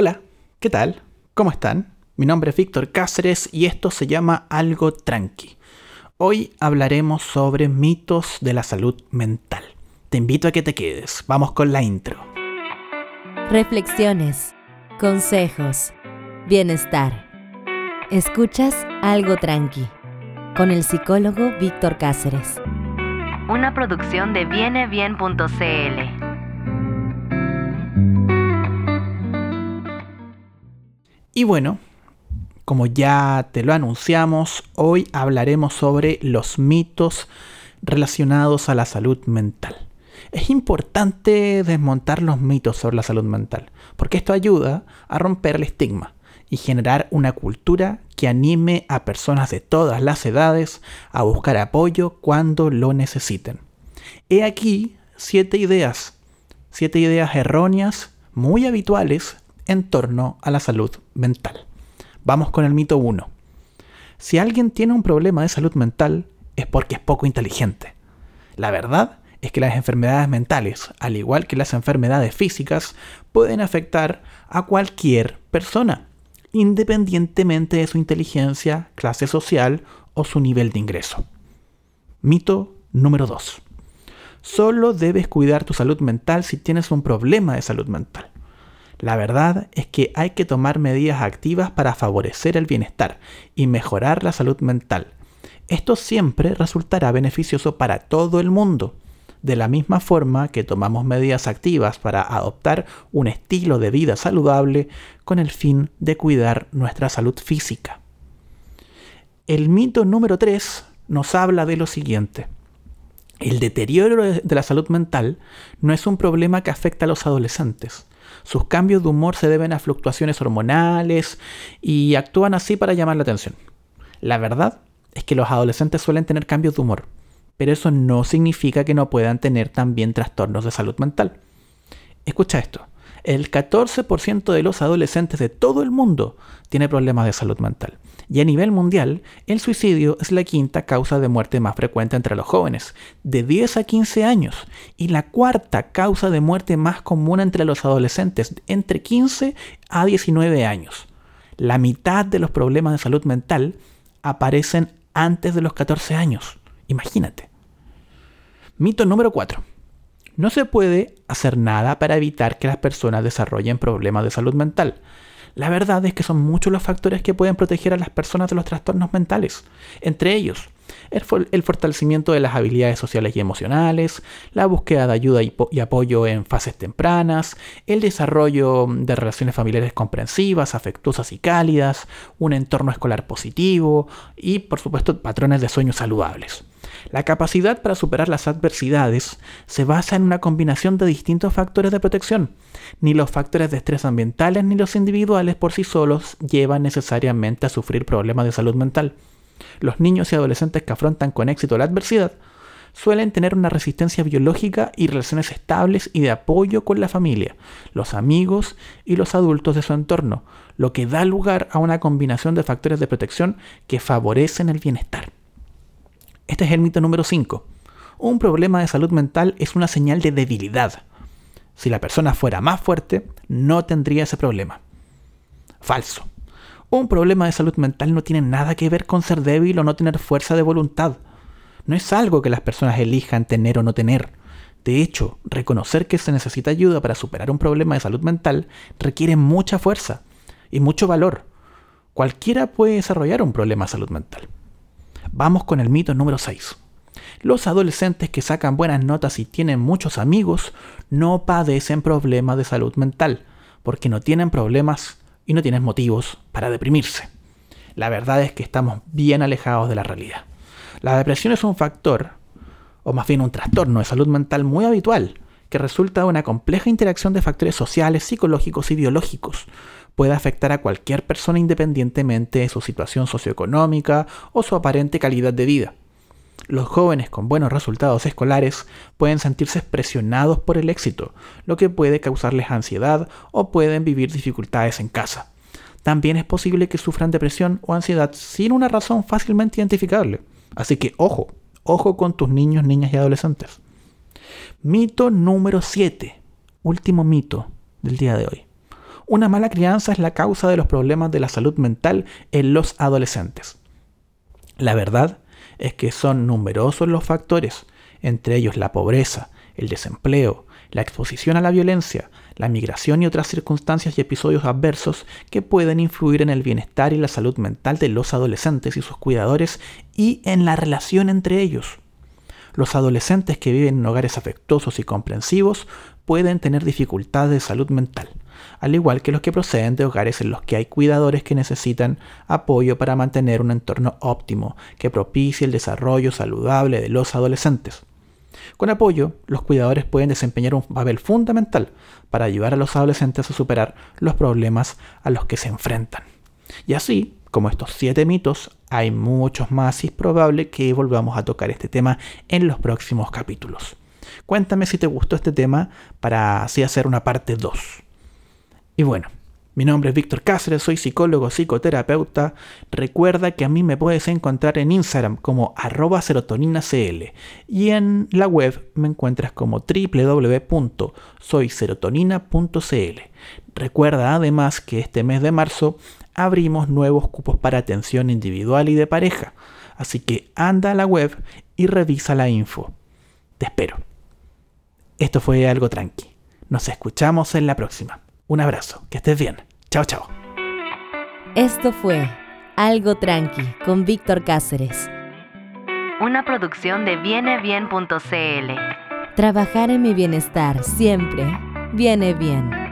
Hola, ¿qué tal? ¿Cómo están? Mi nombre es Víctor Cáceres y esto se llama Algo Tranqui. Hoy hablaremos sobre mitos de la salud mental. Te invito a que te quedes. Vamos con la intro. Reflexiones, consejos, bienestar. Escuchas Algo Tranqui con el psicólogo Víctor Cáceres. Una producción de vienebien.cl. Y bueno, como ya te lo anunciamos, hoy hablaremos sobre los mitos relacionados a la salud mental. Es importante desmontar los mitos sobre la salud mental, porque esto ayuda a romper el estigma y generar una cultura que anime a personas de todas las edades a buscar apoyo cuando lo necesiten. He aquí siete ideas, siete ideas erróneas, muy habituales en torno a la salud mental. Vamos con el mito 1. Si alguien tiene un problema de salud mental es porque es poco inteligente. La verdad es que las enfermedades mentales, al igual que las enfermedades físicas, pueden afectar a cualquier persona, independientemente de su inteligencia, clase social o su nivel de ingreso. Mito número 2. Solo debes cuidar tu salud mental si tienes un problema de salud mental. La verdad es que hay que tomar medidas activas para favorecer el bienestar y mejorar la salud mental. Esto siempre resultará beneficioso para todo el mundo, de la misma forma que tomamos medidas activas para adoptar un estilo de vida saludable con el fin de cuidar nuestra salud física. El mito número 3 nos habla de lo siguiente. El deterioro de la salud mental no es un problema que afecta a los adolescentes. Sus cambios de humor se deben a fluctuaciones hormonales y actúan así para llamar la atención. La verdad es que los adolescentes suelen tener cambios de humor, pero eso no significa que no puedan tener también trastornos de salud mental. Escucha esto, el 14% de los adolescentes de todo el mundo tiene problemas de salud mental. Y a nivel mundial, el suicidio es la quinta causa de muerte más frecuente entre los jóvenes, de 10 a 15 años, y la cuarta causa de muerte más común entre los adolescentes, entre 15 a 19 años. La mitad de los problemas de salud mental aparecen antes de los 14 años. Imagínate. Mito número 4. No se puede hacer nada para evitar que las personas desarrollen problemas de salud mental. La verdad es que son muchos los factores que pueden proteger a las personas de los trastornos mentales. Entre ellos, el, fortalecimiento de las habilidades sociales y emocionales, la búsqueda de ayuda y, apoyo en fases tempranas, el desarrollo de relaciones familiares comprensivas, afectuosas y cálidas, un entorno escolar positivo y, por supuesto, patrones de sueños saludables. La capacidad para superar las adversidades se basa en una combinación de distintos factores de protección. Ni los factores de estrés ambientales ni los individuales por sí solos llevan necesariamente a sufrir problemas de salud mental. Los niños y adolescentes que afrontan con éxito la adversidad suelen tener una resistencia biológica y relaciones estables y de apoyo con la familia, los amigos y los adultos de su entorno, lo que da lugar a una combinación de factores de protección que favorecen el bienestar. Este es el mito número 5. Un problema de salud mental es una señal de debilidad. Si la persona fuera más fuerte, no tendría ese problema. Falso. Un problema de salud mental no tiene nada que ver con ser débil o no tener fuerza de voluntad. No es algo que las personas elijan tener o no tener. De hecho, reconocer que se necesita ayuda para superar un problema de salud mental requiere mucha fuerza y mucho valor. Cualquiera puede desarrollar un problema de salud mental. Vamos con el mito número 6. Los adolescentes que sacan buenas notas y tienen muchos amigos no padecen problemas de salud mental, porque no tienen problemas y no tienen motivos para deprimirse. La verdad es que estamos bien alejados de la realidad. La depresión es un factor, o más bien un trastorno de salud mental muy habitual, que resulta de una compleja interacción de factores sociales, psicológicos y biológicos, puede afectar a cualquier persona independientemente de su situación socioeconómica o su aparente calidad de vida. Los jóvenes con buenos resultados escolares pueden sentirse presionados por el éxito, lo que puede causarles ansiedad o pueden vivir dificultades en casa. También es posible que sufran depresión o ansiedad sin una razón fácilmente identificable. Así que ojo, ojo con tus niños, niñas y adolescentes. Mito número 7. Último mito del día de hoy. Una mala crianza es la causa de los problemas de la salud mental en los adolescentes. La verdad es que son numerosos los factores, entre ellos la pobreza, el desempleo, la exposición a la violencia, la migración y otras circunstancias y episodios adversos que pueden influir en el bienestar y la salud mental de los adolescentes y sus cuidadores y en la relación entre ellos. Los adolescentes que viven en hogares afectuosos y comprensivos pueden tener dificultades de salud mental, al igual que los que proceden de hogares en los que hay cuidadores que necesitan apoyo para mantener un entorno óptimo que propicie el desarrollo saludable de los adolescentes. Con apoyo, los cuidadores pueden desempeñar un papel fundamental para ayudar a los adolescentes a superar los problemas a los que se enfrentan. Y así, como estos siete mitos, hay muchos más y es probable que volvamos a tocar este tema en los próximos capítulos. Cuéntame si te gustó este tema para así hacer una parte 2. Y bueno, mi nombre es Víctor Cáceres, soy psicólogo psicoterapeuta. Recuerda que a mí me puedes encontrar en Instagram como arroba serotoninacl y en la web me encuentras como www.soyserotonina.cl. Recuerda además que este mes de marzo abrimos nuevos cupos para atención individual y de pareja, así que anda a la web y revisa la info. Te espero. Esto fue algo tranqui. Nos escuchamos en la próxima. Un abrazo, que estés bien. Chao, chao. Esto fue Algo Tranqui con Víctor Cáceres. Una producción de vienebien.cl. Trabajar en mi bienestar siempre viene bien.